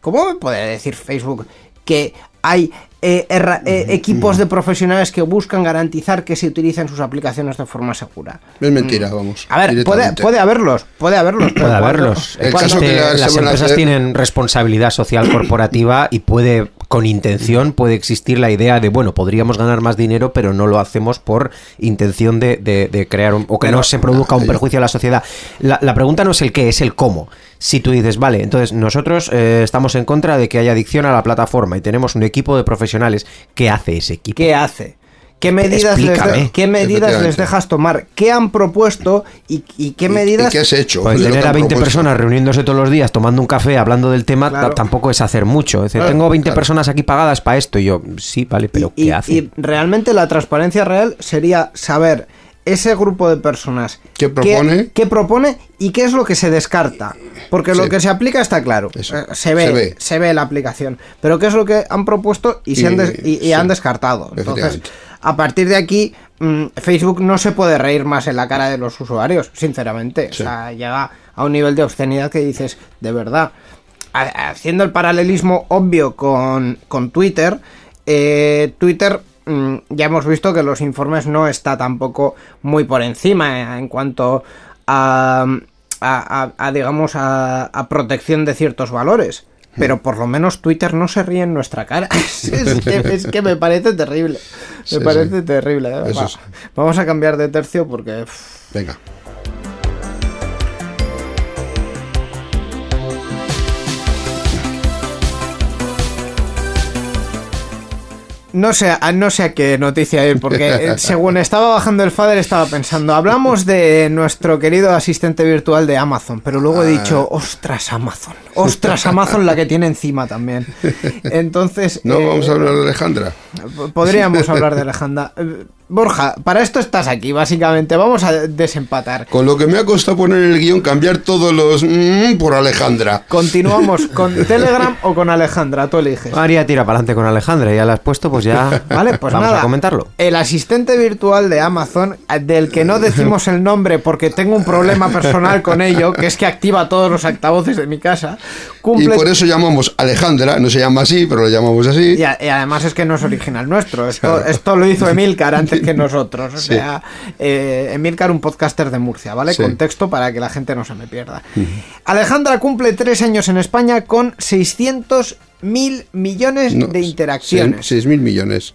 ¿Cómo me puede decir Facebook que hay eh, eh, equipos de profesionales que buscan garantizar que se utilicen sus aplicaciones de forma segura. Es mentira, vamos. A ver, puede, puede, haberlos, puede haberlos. Puede haberlos. las empresas tienen responsabilidad social corporativa y puede con intención puede existir la idea de, bueno, podríamos ganar más dinero, pero no lo hacemos por intención de, crear un, o que no se produzca un perjuicio a la sociedad. La, la, pregunta no es el qué, es el cómo. Si tú dices, vale, entonces nosotros eh, estamos en contra de que haya adicción a la plataforma y tenemos un equipo de profesionales, ¿qué hace ese equipo? ¿Qué hace? ¿Qué medidas, les, ¿qué medidas les dejas tomar? ¿Qué han propuesto y, qué medidas... ¿Qué has hecho? Pues tener a 20 personas reuniéndose todos los días tomando un café, hablando del tema, tampoco es hacer mucho. Es decir, tengo 20 personas aquí pagadas para esto y yo, sí, vale, pero ¿qué hace? Y realmente la transparencia real sería saber ese grupo de personas ¿Qué propone? Qué, propone y qué es lo que se descarta. Porque lo que se aplica está claro. Eh, se, ve, se, ve, la aplicación. Pero qué es lo que han propuesto y, se han, y, han descartado. Entonces, a partir de aquí, mm, Facebook no se puede reír más en la cara de los usuarios, sinceramente. O sea, llega a un nivel de obscenidad que dices, de verdad. Haciendo el paralelismo obvio con, con Twitter, eh, Twitter ya hemos visto que los informes no está tampoco muy por encima en cuanto a, a, digamos, a, protección de ciertos valores pero por lo menos Twitter no se ríe en nuestra cara. es, que, me parece terrible. Me parece terrible. Vamos a cambiar de tercio porque... Venga. No sé, no sé a qué noticia ir, porque eh, según estaba bajando el Fader estaba pensando, hablamos de nuestro querido asistente virtual de Amazon, pero luego he ah. dicho, ostras Amazon, ostras Amazon la que tiene encima también. Entonces... No, vamos a hablar de Alejandra. Podríamos hablar de Alejandra. Borja, para esto estás aquí, básicamente. Vamos a desempatar. Con lo que me ha costado poner en el guion, cambiar todos los mm, por Alejandra. Continuamos con Telegram o con Alejandra, tú eliges. María tira para adelante con Alejandra, ya la has puesto, pues ya. Vale, pues vamos a comentarlo. El asistente virtual de Amazon, del que no decimos el nombre porque tengo un problema personal con ello, que es que activa todos los altavoces de mi casa. Y por eso llamamos Alejandra, no se llama así, pero lo llamamos así. Y, además es que no es original nuestro. Esto, esto lo hizo Emilcar antes que nosotros. O sea, eh, Emilcar, un podcaster de Murcia, ¿vale? Contexto para que la gente no se me pierda. Alejandra cumple tres años en España con 600 mil millones de interacciones. 6 mil millones.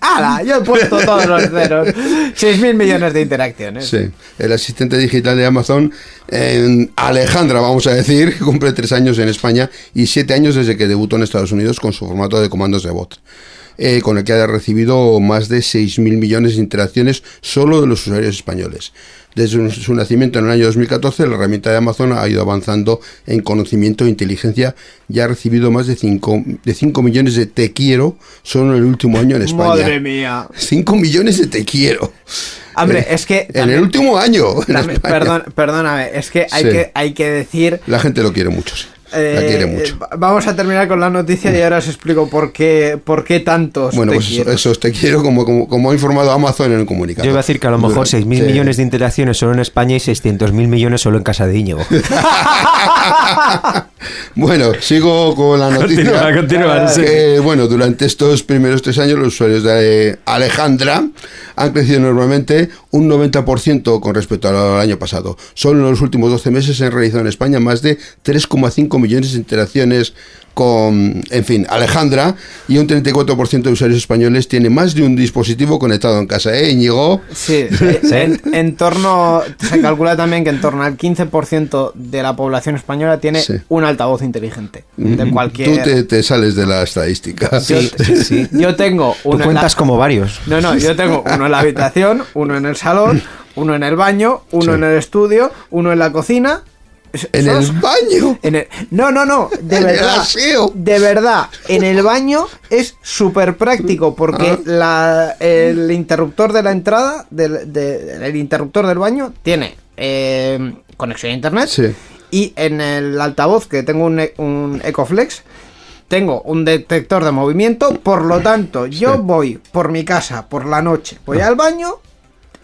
¡Hala! Yo he puesto todos los ceros. 6 mil millones de interacciones. Sí. El asistente digital de Amazon, Alejandra, vamos a decir, cumple tres años en España y siete años desde que debutó en Estados Unidos con su formato de comandos de bot. Eh, con el que ha recibido más de 6.000 millones de interacciones solo de los usuarios españoles. Desde su nacimiento en el año 2014, la herramienta de Amazon ha ido avanzando en conocimiento e inteligencia y ha recibido más de 5, de 5 millones de te quiero solo en el último año en España. Madre mía. 5 millones de te quiero. Hombre, eh, es que. en el último año. perdón, perdóname, es que hay, que hay que decir. La gente lo quiere mucho, sí. Eh, vamos a terminar con la noticia y ahora os explico por qué, por qué tantos. Bueno, pues eso, te quiero, como, como, ha informado Amazon en el comunicado. Yo iba a decir que a lo mejor 6.000 millones de interacciones solo en España y 600.000 millones solo en casa de Íñigo. Bueno, sigo con la noticia. Continúa, continúa, sí. Que, bueno, durante estos primeros tres años los usuarios de Alejandra han crecido enormemente un 90% con respecto al año pasado. Solo en los últimos 12 meses se han realizado en España más de 3,5 millones de interacciones con, en fin, Alejandra y un 34% de usuarios españoles tiene más de un dispositivo conectado en casa, ¿eh, Íñigo? Sí, En, en torno, se calcula también que en torno al 15% de la población española tiene Sí. un altavoz inteligente. De cualquier... Tú te, te sales de la estadística. Yo, yo tengo Tú uno en la- cuentas como varios. No, no, yo tengo uno en la habitación, uno en el salón, uno en el baño, uno Sí. en el estudio, uno en la cocina. En el baño. en el- No, no, no, de En el verdad. aseo. De verdad, en el baño es súper práctico porque Ah. la, el interruptor de la entrada, del, de- el interruptor del baño tiene eh, conexión a internet Sí. y en el altavoz que tengo un, un Ecoflex tengo un detector de movimiento, por lo tanto yo Sí. voy por mi casa por la noche, voy al baño,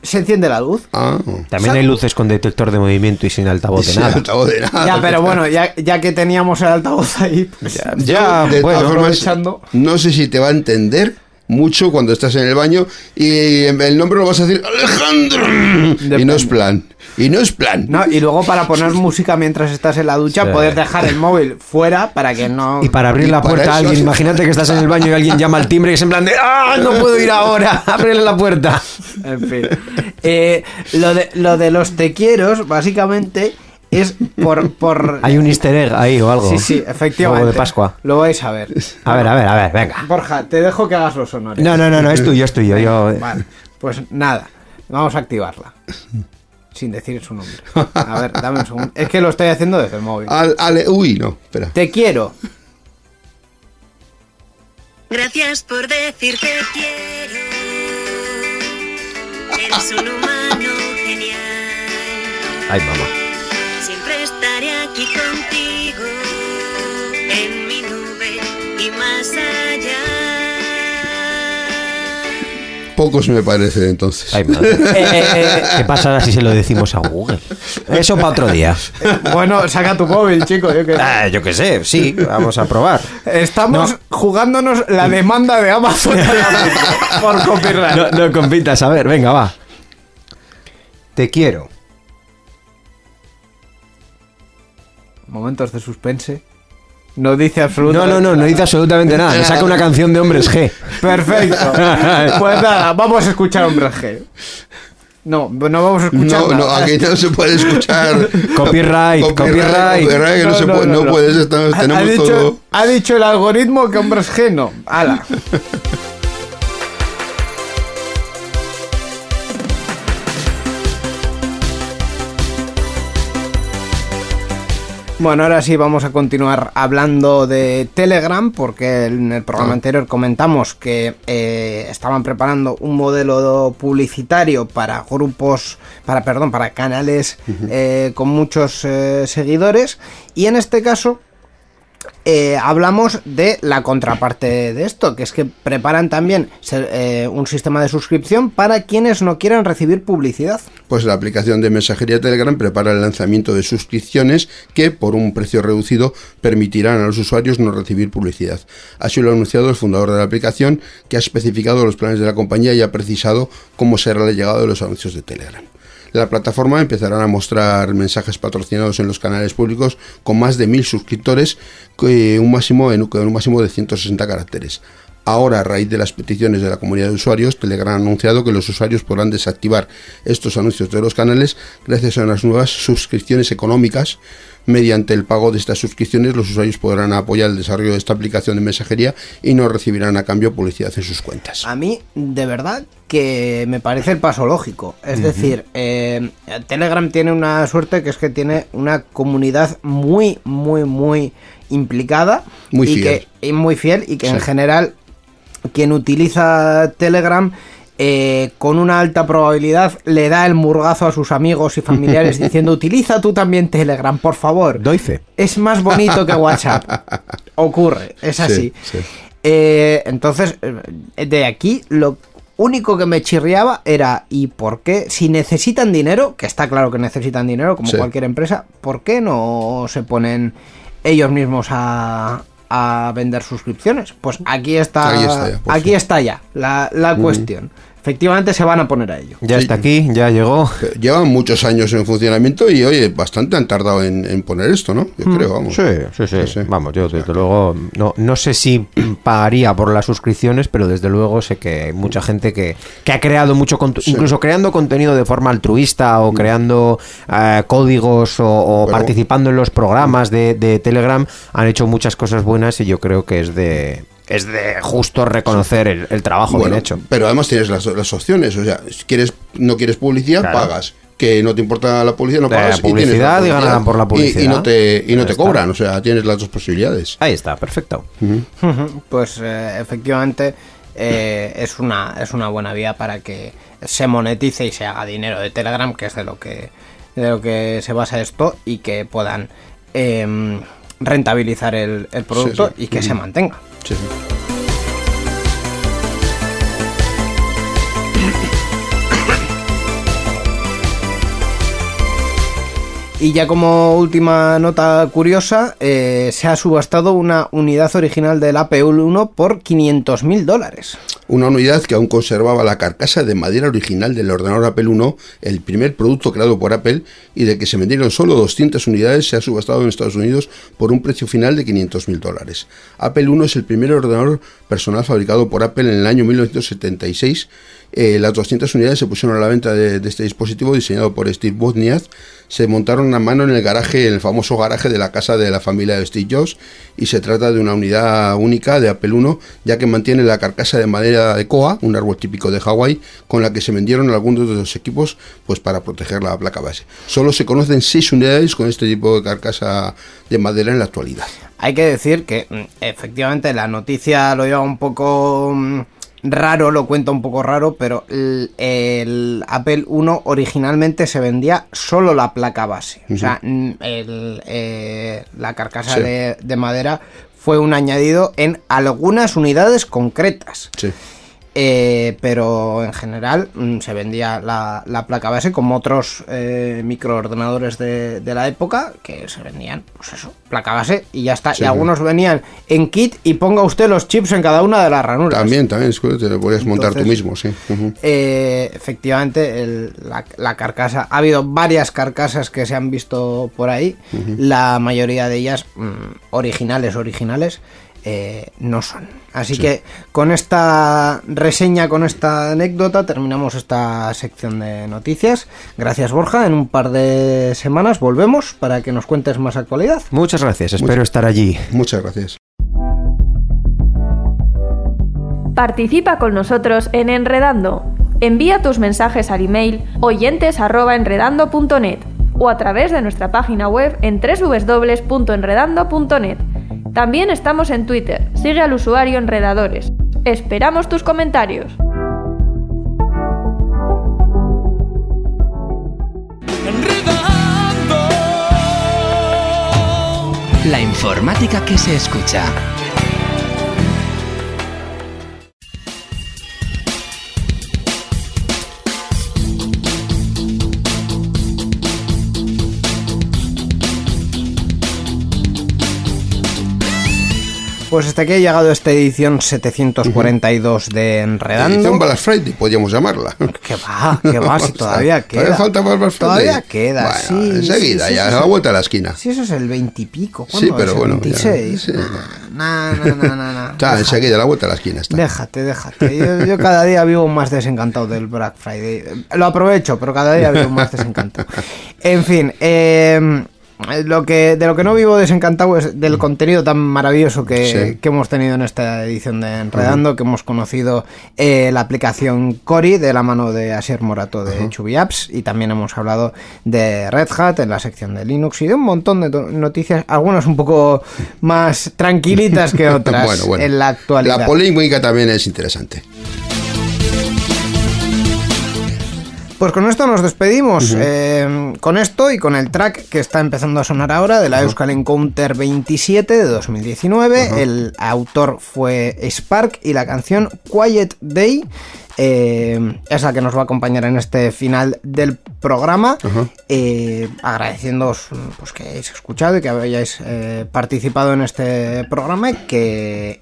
se enciende la luz. Ah. También hay luces con detector de movimiento y sin altavoz de Sin nada. altavoz de nada. Ya, pero bueno, ya, ya que teníamos el altavoz ahí, pues Ya, de bueno, todas formas, aprovechando. no sé si te va a entender mucho cuando estás en el baño y el nombre lo vas a decir Alejandro y no es plan y no es plan No, y luego para poner música mientras estás en la ducha, Sí. poder dejar el móvil fuera para que no. Y para abrir Y la para puerta a alguien, imagínate que estás en el baño y alguien llama al timbre y es en plan de ¡Ah! No puedo ir ahora, ábrele la puerta. En fin. Eh, lo, de, lo de los te quieros, básicamente, es por. por Hay un easter egg ahí o algo. Sí, sí, efectivamente. Algo de Pascua. Lo vais a ver. A ver, a ver, a ver, venga. Borja, te dejo que hagas los honores. No, no, no, no, es tuyo, es tuyo. Yo... Vale, pues nada, vamos a activarla. Sin decir su nombre. A ver, dame un segundo. Es que lo estoy haciendo desde el móvil. Al- ale- uy no espera Te quiero. Gracias por decir te quiero. Eres un humano genial. Ay, mamá. Siempre estaré aquí contigo. En mi nube y más allá. Pocos me parece entonces Ay, madre. Eh, ¿Qué pasará si se lo decimos a Google? Eso para otro día. bueno, saca tu móvil, chico. Yo que... Ah, yo qué sé, sí, vamos a probar. Estamos No. jugándonos la demanda de Amazon por copyright. No, no compitas, a ver, venga, va. Te quiero. Momentos de suspense. No dice No, absolutamente no, no, no dice absolutamente nada. Me saca una canción de hombres G. Perfecto. Pues nada, vamos a escuchar Hombres G. No, no vamos a escuchar no, no, nada. aquí no se puede escuchar. Copyright, copyright. copyright, que no, se puede, no, puedes, estamos- Ha- ha, tenemos dicho, todo. ha dicho el algoritmo que Hombres G no. Ala. Bueno, ahora sí vamos a continuar hablando de Telegram porque en el programa Ah. anterior comentamos que eh, estaban preparando un modelo publicitario para grupos, para perdón, para canales eh, con muchos eh, seguidores y en este caso eh, hablamos de la contraparte de esto, que es que preparan también eh, un sistema de suscripción para quienes no quieran recibir publicidad. Pues la aplicación de mensajería Telegram prepara el lanzamiento de suscripciones que, por un precio reducido, permitirán a los usuarios no recibir publicidad. Así lo ha anunciado el fundador de la aplicación, que ha especificado los planes de la compañía y ha precisado cómo será la llegada de los anuncios de Telegram. La plataforma empezará a mostrar mensajes patrocinados en los canales públicos con más de mil suscriptores, un máximo un máximo de 160 caracteres. Ahora, a raíz de las peticiones de la comunidad de usuarios, Telegram ha anunciado que los usuarios podrán desactivar estos anuncios de los canales gracias a unas nuevas suscripciones económicas. Mediante el pago de estas suscripciones, los usuarios podrán apoyar el desarrollo de esta aplicación de mensajería y no recibirán a cambio publicidad en sus cuentas. A mí, de verdad, que me parece el paso lógico. Es decir, eh, Telegram tiene una suerte que es que tiene una comunidad muy, muy, muy implicada. Muy y fiel. Que, y muy fiel y que en general quien utiliza Telegram eh, con una alta probabilidad le da el murgazo a sus amigos y familiares diciendo utiliza tú también Telegram, por favor. Doy fe. Es más bonito que WhatsApp. Ocurre, es así. sí. Eh, entonces, eh, de aquí lo único que me chirriaba era ¿y por qué? Si necesitan dinero, que está claro que necesitan dinero, como Sí. cualquier empresa, ¿por qué no se ponen ellos mismos a, a vender suscripciones. Pues aquí está, ya, por aquí está ya la, la cuestión. Efectivamente se van a poner a ello. Ya Sí. está aquí, ya llegó. Llevan muchos años en funcionamiento y, oye, bastante han tardado en, en poner esto, ¿no? Yo creo, vamos. Sí, sí, sí, Sí, sí. Vamos, yo desde luego no, no sé si pagaría por las suscripciones, pero desde luego sé que hay mucha gente que, que ha creado mucho, cont- incluso creando contenido de forma altruista o creando eh, códigos o, o Pero- participando en los programas de, de Telegram, han hecho muchas cosas buenas y yo creo que es de es de justo reconocer el, el trabajo Bueno, bien hecho. Pero además tienes las, las opciones, o sea, si quieres, no quieres publicidad, Claro. pagas. Que no te importa la publicidad, no La pagas. publicidad tienes la y ganarán por la Y- Y, publicidad. no te, y no te cobran, o sea, tienes las dos posibilidades. Ahí está, perfecto. Pues eh, efectivamente eh, es, una, es una buena vía para que se monetice y se haga dinero de Telegram, que es de lo que, de lo que se basa esto, y que puedan em, rentabilizar el, el producto Sí, sí. y que se mantenga. Y ya como última nota curiosa, eh, se ha subastado una unidad original del Apple 1 por 500 mil dólares. Una unidad que aún conservaba la carcasa de madera original del ordenador Apple I, el primer producto creado por Apple y de que se vendieron solo 200 unidades, se ha subastado en Estados Unidos por un precio final de 500 mil dólares. Apple I es el primer ordenador personal fabricado por Apple en el año 1976. Eh, las 200 unidades se pusieron a la venta de, de este dispositivo diseñado por Steve Wozniak. Se montaron a mano en el garaje, en el famoso garaje de la casa de la familia de Steve Jobs y se trata de una unidad única de Apple I, ya que mantiene la carcasa de madera de coa, un árbol típico de Hawái, con la que se vendieron algunos de los equipos pues para proteger la placa base. Solo se conocen 6 unidades con este tipo de carcasa de madera en la actualidad. Hay que decir que mm, efectivamente la noticia lo lleva un poco mm, raro, lo cuenta un poco raro, pero el, el Apple 1 originalmente se vendía solo la placa base. O sea, mm, el, eh, la carcasa Sí. de, de madera fue un añadido en algunas unidades concretas. Sí. Eh, pero en general mm, se vendía la, la placa base como otros eh, microordenadores de, de la época que se vendían, pues eso, placa base y ya está. Sí. y algunos venían en kit y ponga usted los chips en cada una de las ranuras. También, también, te lo puedes montar tú mismo, sí. Eh, efectivamente, el- la, la carcasa. Ha habido varias carcasas que se han visto por ahí. La mayoría de ellas, mm, originales, originales, eh, no son. Así que con esta reseña, con esta anécdota, terminamos esta sección de noticias. Gracias, Borja. En un par de semanas volvemos para que nos cuentes más actualidad. Muchas gracias, espero estar allí. Muchas gracias. Participa con nosotros en Enredando. Envía tus mensajes al email oyentes@enredando.net o a través de nuestra página web en www.enredando.net. También estamos en Twitter. Sigue al usuario Enredadores. Esperamos tus comentarios. La informática que se escucha. Pues hasta aquí ha llegado esta edición 742 de Enredando. Edición Black Friday, podríamos llamarla. Que va, que va, si todavía queda. ¿Todavía falta Black Friday? Todavía queda, Bueno, sí. Enseguida, sí, sí, ya, sí, a la sí. vuelta de la esquina. Sí, eso es el 20 y pico. Sí, ¿cuándo pero es? bueno, El ya, 26. sí. No, no, no, no, no. Está, enseguida, a la vuelta de la esquina está. Déjate, déjate. Yo, yo cada día vivo más desencantado del Black Friday. Lo aprovecho, pero cada día vivo más desencantado. En fin, eh, lo que de lo que no vivo desencantado es del contenido tan maravilloso que, Sí. que hemos tenido en esta edición de Enredando, que hemos conocido eh, la aplicación Cori de la mano de Asier Morato de Chubby Apps y también hemos hablado de Red Hat en la sección de Linux y de un montón de noticias, algunas un poco más tranquilitas que otras Bueno, bueno. en la actualidad. La polémica también es interesante. Pues con esto nos despedimos. eh, con esto y con el track que está empezando a sonar ahora de la Euskal Encounter 27 de 2019. El autor fue Spark y la canción Quiet Day. Eh, es la que nos va a acompañar en este final del programa. Eh, agradeciéndoos pues, que hayáis escuchado y que hayáis eh, participado en este programa y, que,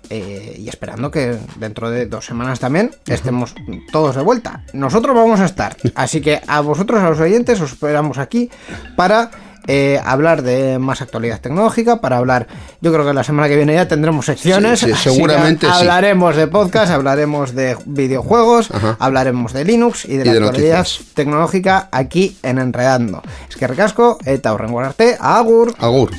y esperando que dentro de dos semanas también estemos todos de vuelta. Nosotros vamos a estar. Así que a vosotros, a los oyentes, os esperamos aquí para eh, hablar de más actualidad tecnológica, para hablar, yo creo que la semana que viene ya tendremos secciones. seguramente Hablaremos de podcast, hablaremos de videojuegos, hablaremos de Linux y de la actualidad tecnológica aquí en Enredando. Es que recasco, eta horrengo arte, agur. Agur.